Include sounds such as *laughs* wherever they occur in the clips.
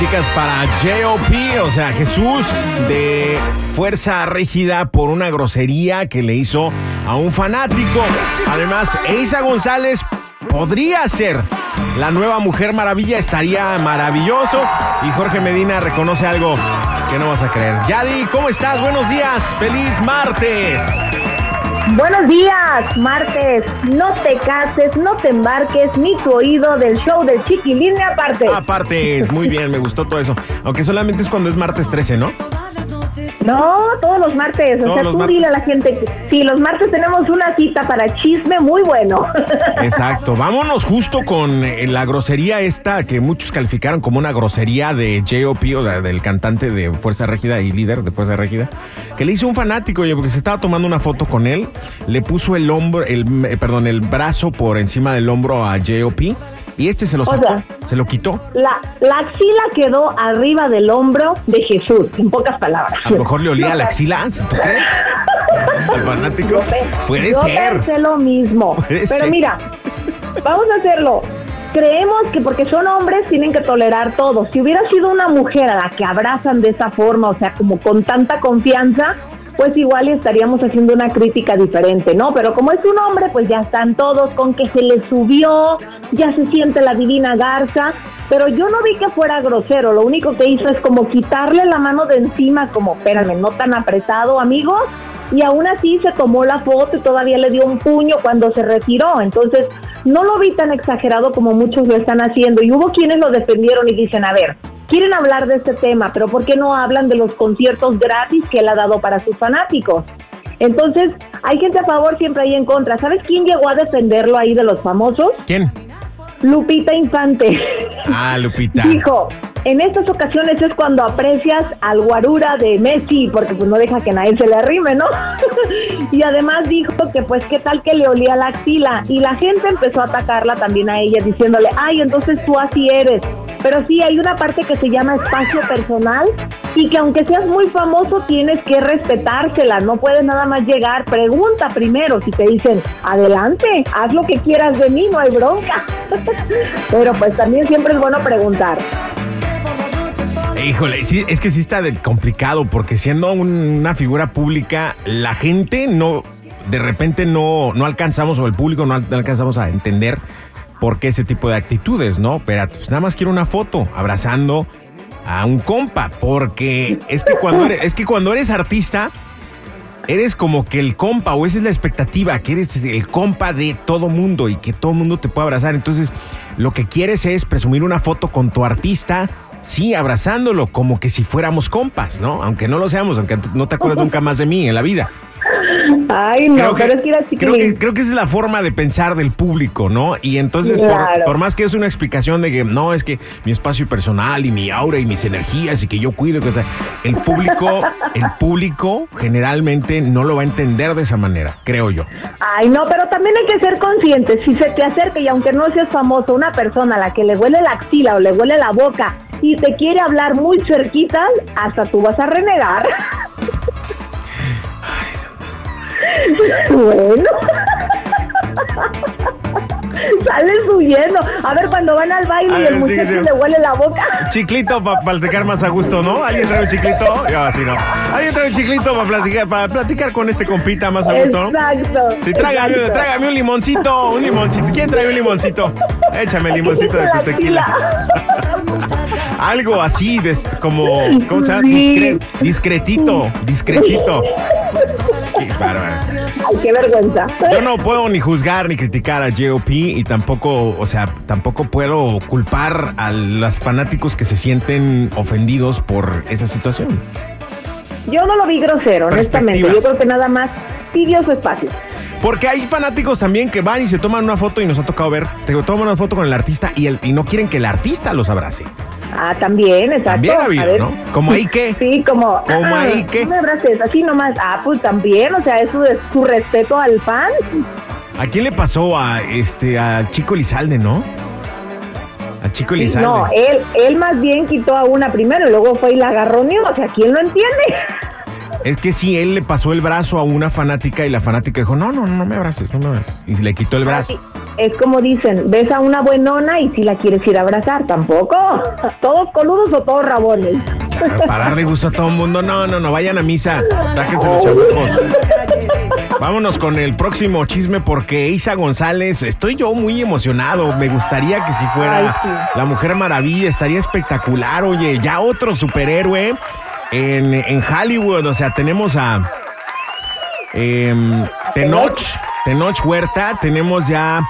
críticas para JOP, o sea, Jesús de Fuerza Rígida por una grosería que le hizo a un fanático. Además, Eisa González podría ser la nueva Mujer Maravilla, estaría maravilloso. Y Jorge Medina reconoce algo que no vas a creer. Yadi, ¿cómo estás? Buenos días, feliz martes. Buenos días, martes. No te cases, no te embarques, ni tu oído del show del Chiquilín aparte. Aparte, muy bien, me gustó todo eso. Aunque solamente es cuando es martes 13, ¿no? No, todos los martes. Todos o sea, tú martes. dile a la gente que sí, los martes tenemos una cita para chisme muy bueno. *laughs* Exacto. Vámonos justo con eh, la grosería esta que muchos calificaron como una grosería de J.O.P. o la- del cantante de Fuerza Régida y líder de Fuerza Régida, que le hizo un fanático, oye, porque se estaba tomando una foto con él, le puso el hombro, el, eh, perdón, el brazo por encima del hombro a J.O.P. y este se lo O sacó, sea- se lo quitó. La, la axila quedó arriba del hombro de Jesús, en pocas palabras. A lo mejor le olía la axila, ¿tú crees? *laughs* Al fanático. Puede Yo ser. pensé lo mismo. Puede Pero ser. mira, vamos a hacerlo. Creemos que porque son hombres tienen que tolerar todo. Si hubiera sido una mujer a la que abrazan de esa forma, o sea, como con tanta confianza, pues igual estaríamos haciendo una crítica diferente, ¿no? Pero como es un hombre, pues ya están todos con que se le subió, ya se siente la divina garza. Pero yo no vi que fuera grosero, lo único que hizo es como quitarle la mano de encima, como, espérame, no tan apretado, amigos y aún así se tomó la foto y todavía le dio un puño cuando se retiró. Entonces, no lo vi tan exagerado como muchos lo están haciendo. Y hubo quienes lo defendieron y dicen, a ver, quieren hablar de este tema, pero ¿por qué no hablan de los conciertos gratis que él ha dado para sus fanáticos? Entonces, hay gente a favor, siempre hay en contra. ¿Sabes quién llegó a defenderlo ahí de los famosos? ¿Quién? Lupita Infante. Ah, Lupita. *laughs* Dijo, en estas ocasiones es cuando aprecias al guarura de Messi, porque pues no deja que nadie se le arrime, ¿no? *laughs* y además dijo que pues qué tal que le olía la axila. Y la gente empezó a atacarla también a ella, diciéndole, ay, entonces tú así eres. Pero sí, hay una parte que se llama espacio personal y que aunque seas muy famoso tienes que respetársela, no puedes nada más llegar, pregunta primero, si te dicen, adelante, haz lo que quieras de mí, no hay bronca. *laughs* Pero pues también siempre es bueno preguntar. Híjole, es que sí está complicado porque siendo un- una figura pública, la gente no, de repente no, no alcanzamos, o el público no, al- no alcanzamos a entender por qué ese tipo de actitudes, ¿no? Pero pues nada más quiero una foto abrazando a un compa, porque es que cuando es que cuando eres artista, eres como que el compa, o esa es la expectativa, que eres el compa de todo mundo y que todo mundo te pueda abrazar. Entonces, lo que quieres es presumir una foto con tu artista, sí, abrazándolo, como que si fuéramos compas, ¿no? Aunque no lo seamos, aunque no te acuerdas *laughs* nunca más de mí en la vida. Ay, no, pero es que era creo, chiquilín. que, creo que esa es la forma de pensar del público, ¿no? Y entonces, por- más que es una explicación de que no, es que mi espacio personal y mi aura y mis energías y que yo cuido, que, o sea, el público, *laughs* el público generalmente no lo va a entender de esa manera, creo yo. Ay, no, pero también hay que ser conscientes. Si se te acerca y aunque no seas famoso, una persona a la que le huele la axila o le huele la boca y te quiere hablar muy cerquita, hasta tú vas a renegar. *laughs* bueno. Sales huyendo. A ver, cuando van al baile y ver, el muchacho sí. le huele la boca. Chiclito para platicar más a gusto, ¿no? ¿Alguien trae un chiclito? Yo así no. ¿Alguien trae un chiclito para platicar, para platicar con este compita más a gusto, no? Exacto. Sí, tráigame, exacto. un limoncito, un limoncito. ¿Quién trae un limoncito? Échame el limoncito de tu tequila. Algo así, de, como, ¿cómo se llama? Sí. Discre- discretito, discretito. Qué bárbaro. Ay, qué vergüenza. Yo no puedo ni juzgar ni criticar a JOP y tampoco, o sea, tampoco puedo culpar a los fanáticos que se sienten ofendidos por esa situación. Yo no lo vi grosero, honestamente. Yo creo que nada más pidió su espacio. Porque hay fanáticos también que van y se toman una foto y nos ha tocado ver, te toman una foto con el artista y, el, y no quieren que el artista los abrace. Ah, también, exacto. También ha habido. ¿no? Como ahí que. Sí, como. Como ah, ahí que. No me abraces, así nomás. Ah, pues también, o sea, eso es su respeto al fan. ¿A quién le pasó a este a Chico Lizalde, no? A Chico Lizalde. No, él, él más bien quitó a una primero y luego fue y la agarroneó. O sea, ¿quién lo entiende? Es que sí, él le pasó el brazo a una fanática y la fanática dijo, no, no, no me abraces, no me abraces. Y le quitó el brazo. Es como dicen, ves a una buenona y si la quieres ir a abrazar, tampoco. *laughs* ¿Todos coludos o todos rabones? Para darle gusto a todo el mundo. No, no, no, vayan a misa. Sáquense los chabucos. Vámonos con el próximo chisme porque Isa González, estoy yo muy emocionado. Me gustaría que si fuera Ay, sí. la Mujer Maravilla, estaría espectacular. Oye, ya otro superhéroe en, en Hollywood. O sea, tenemos a em, Tenoch, Tenoch Huerta, tenemos ya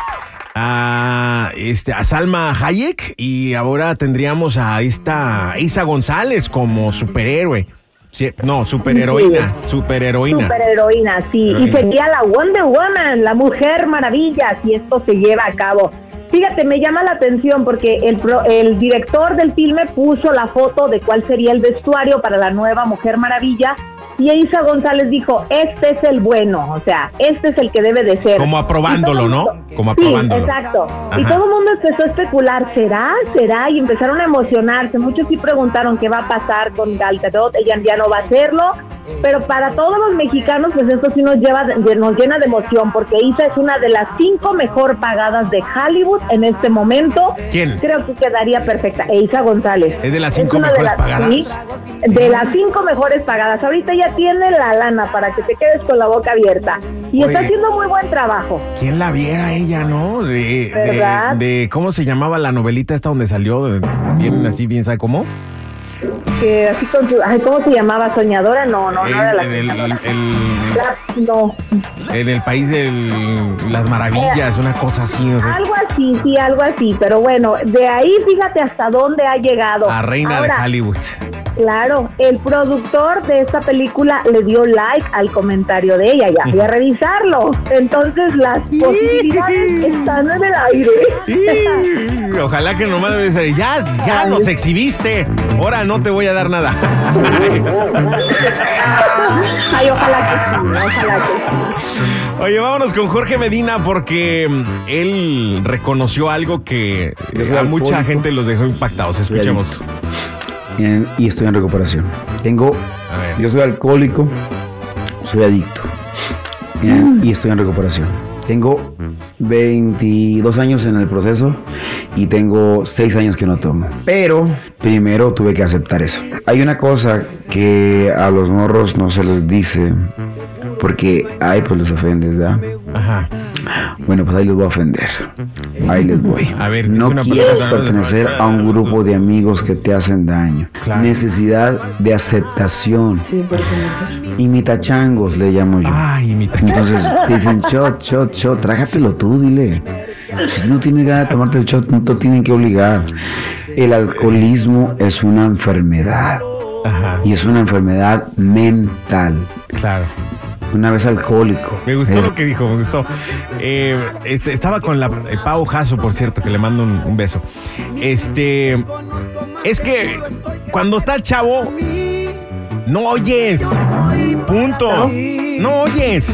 a, este, a Salma Hayek y ahora tendríamos a esta Isa González como superhéroe. Sí, no, superheroína, superheroína. Superheroína, sí. Y sería la Wonder Woman, la Mujer Maravilla, si esto se lleva a cabo. Fíjate, me llama la atención porque el, pro- el director del filme puso la foto de cuál sería el vestuario para la nueva Mujer Maravilla y Isa González dijo, este es el bueno, o sea, este es el que debe de ser. Como aprobándolo, ¿no? Como Sí, aprobándolo. exacto. Y todo el mundo empezó a especular, ¿será? ¿Será? Y empezaron a emocionarse. Muchos sí preguntaron qué va a pasar con Gal Gadot, ella ya no va a hacerlo. Pero para todos los mexicanos, pues esto sí nos, lleva, nos llena de emoción, porque Isa es una de las cinco mejor pagadas de Hollywood en este momento. ¿Quién? Creo que quedaría perfecta. E Isa González. ¿Es de las cinco mejores pagadas? sí, de las cinco mejores pagadas. Ahorita ya tiene la lana para que te quedes con la boca abierta. Y está haciendo muy buen trabajo. ¿Quién la viera ella, no? De, ¿Verdad? de, de- ¿cómo se llamaba la novelita esta donde salió? Bien así, bien sabe cómo. Que así con su, ay, ¿cómo se llamaba? ¿Soñadora? No, no, no era la en, el, soñadora. el- La- no, en el país de las maravillas, una cosa así, no sé. algo así, sí, algo así, pero bueno, de ahí fíjate hasta dónde ha llegado. La reina Ahora, de Hollywood. Claro, el productor de esta película le dio like al comentario de ella, ya fui a revisarlo. Entonces las posibilidades están en el aire. Ojalá que nomás debe ser, ya, ya nos exhibiste. Ahora no te voy a dar nada. Ay, ojalá que sí, ojalá que sí. Oye, vámonos con Jorge Medina porque mm, él reconoció algo que eh, a mucha gente los dejó impactados. Escuchemos. Y estoy en recuperación. Tengo, yo soy alcohólico, soy adicto y estoy en recuperación. Tengo 22 años en el proceso y tengo 6 años que no tomo. Pero primero tuve que aceptar eso. Hay una cosa que a los morros no se les dice porque, ay, pues los ofendes, ¿verdad? Ajá. Bueno, pues ahí les voy a ofender. Ahí les voy. A ver, no persona- pertenecer a un grupo de amigos que te hacen daño. Claro. Necesidad de aceptación. Sí, pertenecer. Imitachangos le llamo yo. Ay, mi tacha. Entonces te dicen shot, shot, shot, trágatelo tú, dile. Si no tienes ganas de tomarte el shot, no te tienen que obligar. El alcoholismo es una enfermedad Ajá. y es una enfermedad mental. Claro. Una vez alcohólico. Me gustó es- lo que dijo, me gustó. Eh, este, estaba con la eh, Pau Jasso, por cierto, que le mando un, un beso. Este, es que cuando estás chavo, no oyes. Punto. No oyes.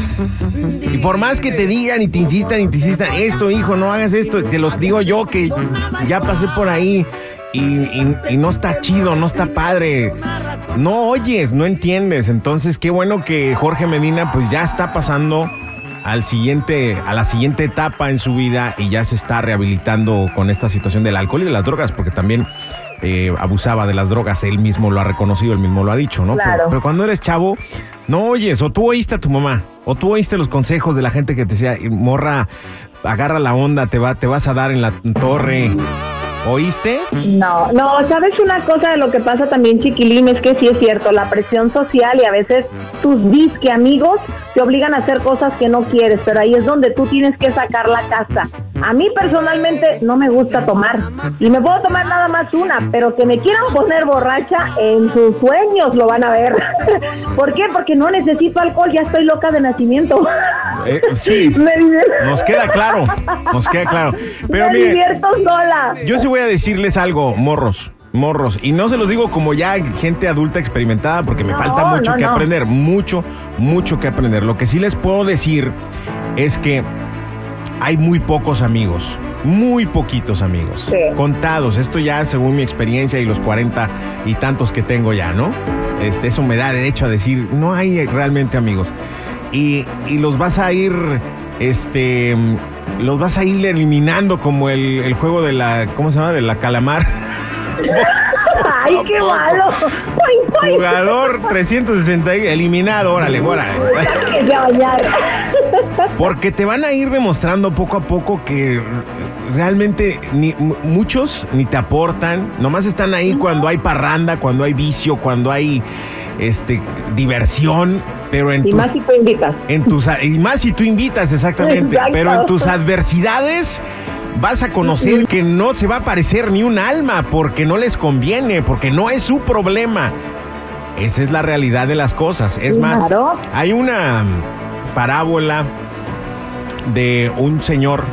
Y por más que te digan y te insistan y te insistan, esto, hijo, no hagas esto, te lo digo yo que ya pasé por ahí. Y, y- y no está chido, no está padre. No oyes, no entiendes. Entonces, qué bueno que Jorge Medina, pues ya está pasando al siguiente, a la siguiente etapa en su vida y ya se está rehabilitando con esta situación del alcohol y de las drogas, porque también eh, abusaba de las drogas. Él mismo lo ha reconocido, él mismo lo ha dicho, ¿no? Claro. Pero, pero cuando eres chavo, no oyes, o tú oíste a tu mamá, o tú oíste los consejos de la gente que te decía, morra, agarra la onda, te, va, te vas a dar en la torre. ¿Oíste? No, no, sabes una cosa de lo que pasa también, chiquilín, es que sí es cierto, la presión social y a veces tus disque amigos te obligan a hacer cosas que no quieres, pero ahí es donde tú tienes que sacar la casa. A mí personalmente no me gusta tomar y me puedo tomar nada más una, pero que me quieran poner borracha en sus sueños lo van a ver. *laughs* ¿Por qué? Porque no necesito alcohol, ya estoy loca de nacimiento. Eh, sí, *laughs* nos queda claro, nos queda claro. Pero me mire, divierto sola. yo sí voy a decirles algo, morros. Morros, y no se los digo como ya gente adulta experimentada, porque me No, falta mucho no, que no. aprender, mucho, mucho que aprender. Lo que sí les puedo decir es que hay muy pocos amigos, muy poquitos amigos, Sí. contados. Esto ya según mi experiencia y los cuarenta y tantos que tengo ya, ¿no? Este, eso me da derecho a decir, no hay realmente amigos. Y, y los vas a ir este, los vas a ir eliminando como el, el juego de la, ¿cómo se llama? De la calamar. *laughs* ¡Ay, qué malo! Jugador 360 eliminado, órale, órale. Porque te van a ir demostrando poco a poco que realmente ni, muchos ni te aportan, nomás están ahí cuando hay parranda, cuando hay vicio, cuando hay este diversión, pero en Y tus, más si tú invitas. en tus y más si tú invitas exactamente, Exacto. pero en tus adversidades vas a conocer que no se va a aparecer ni un alma porque no les conviene, porque no es su problema. Esa es la realidad de las cosas. Es más, hay una parábola de un señor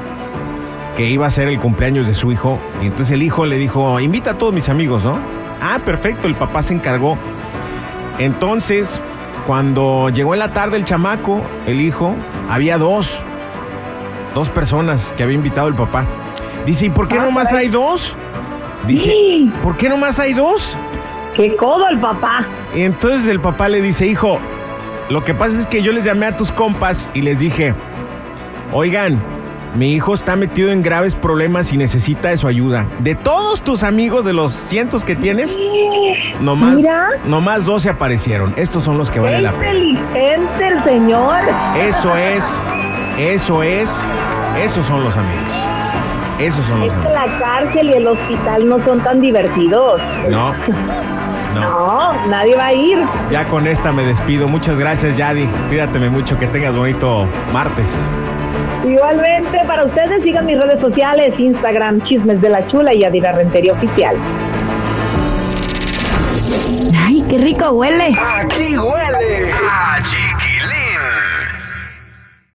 que iba a ser el cumpleaños de su hijo y entonces el hijo le dijo, invita a todos mis amigos, ¿no? Ah, perfecto, el papá se encargó. Entonces, cuando llegó en la tarde el chamaco, el hijo, había dos, dos personas que había invitado el papá. Dice, ¿y por qué Ah, nomás hay dos? Dice, Sí. ¿por qué nomás hay dos? ¡Qué codo el papá! Y entonces el papá le dice, hijo, lo que pasa es que yo les llamé a tus compas y les dije, oigan, mi hijo está metido en graves problemas y necesita de su ayuda. De todos tus amigos, de los cientos que tienes, nomás, Mira. nomás dos se aparecieron. Estos son los que ¡Qué valen la pena. inteligente el señor! Eso es, eso es, esos son los amigos. Esos son los Es que amigos. la cárcel y el hospital no son tan divertidos. No, *laughs* no. No, nadie va a ir. Ya con esta me despido. Muchas gracias, Yadi. Cuídateme mucho, que tengas bonito martes. Igualmente, para ustedes sigan mis redes sociales, Instagram, Chismes de la Chula y Adira Rentería Oficial. Ay, qué rico huele. Aquí huele a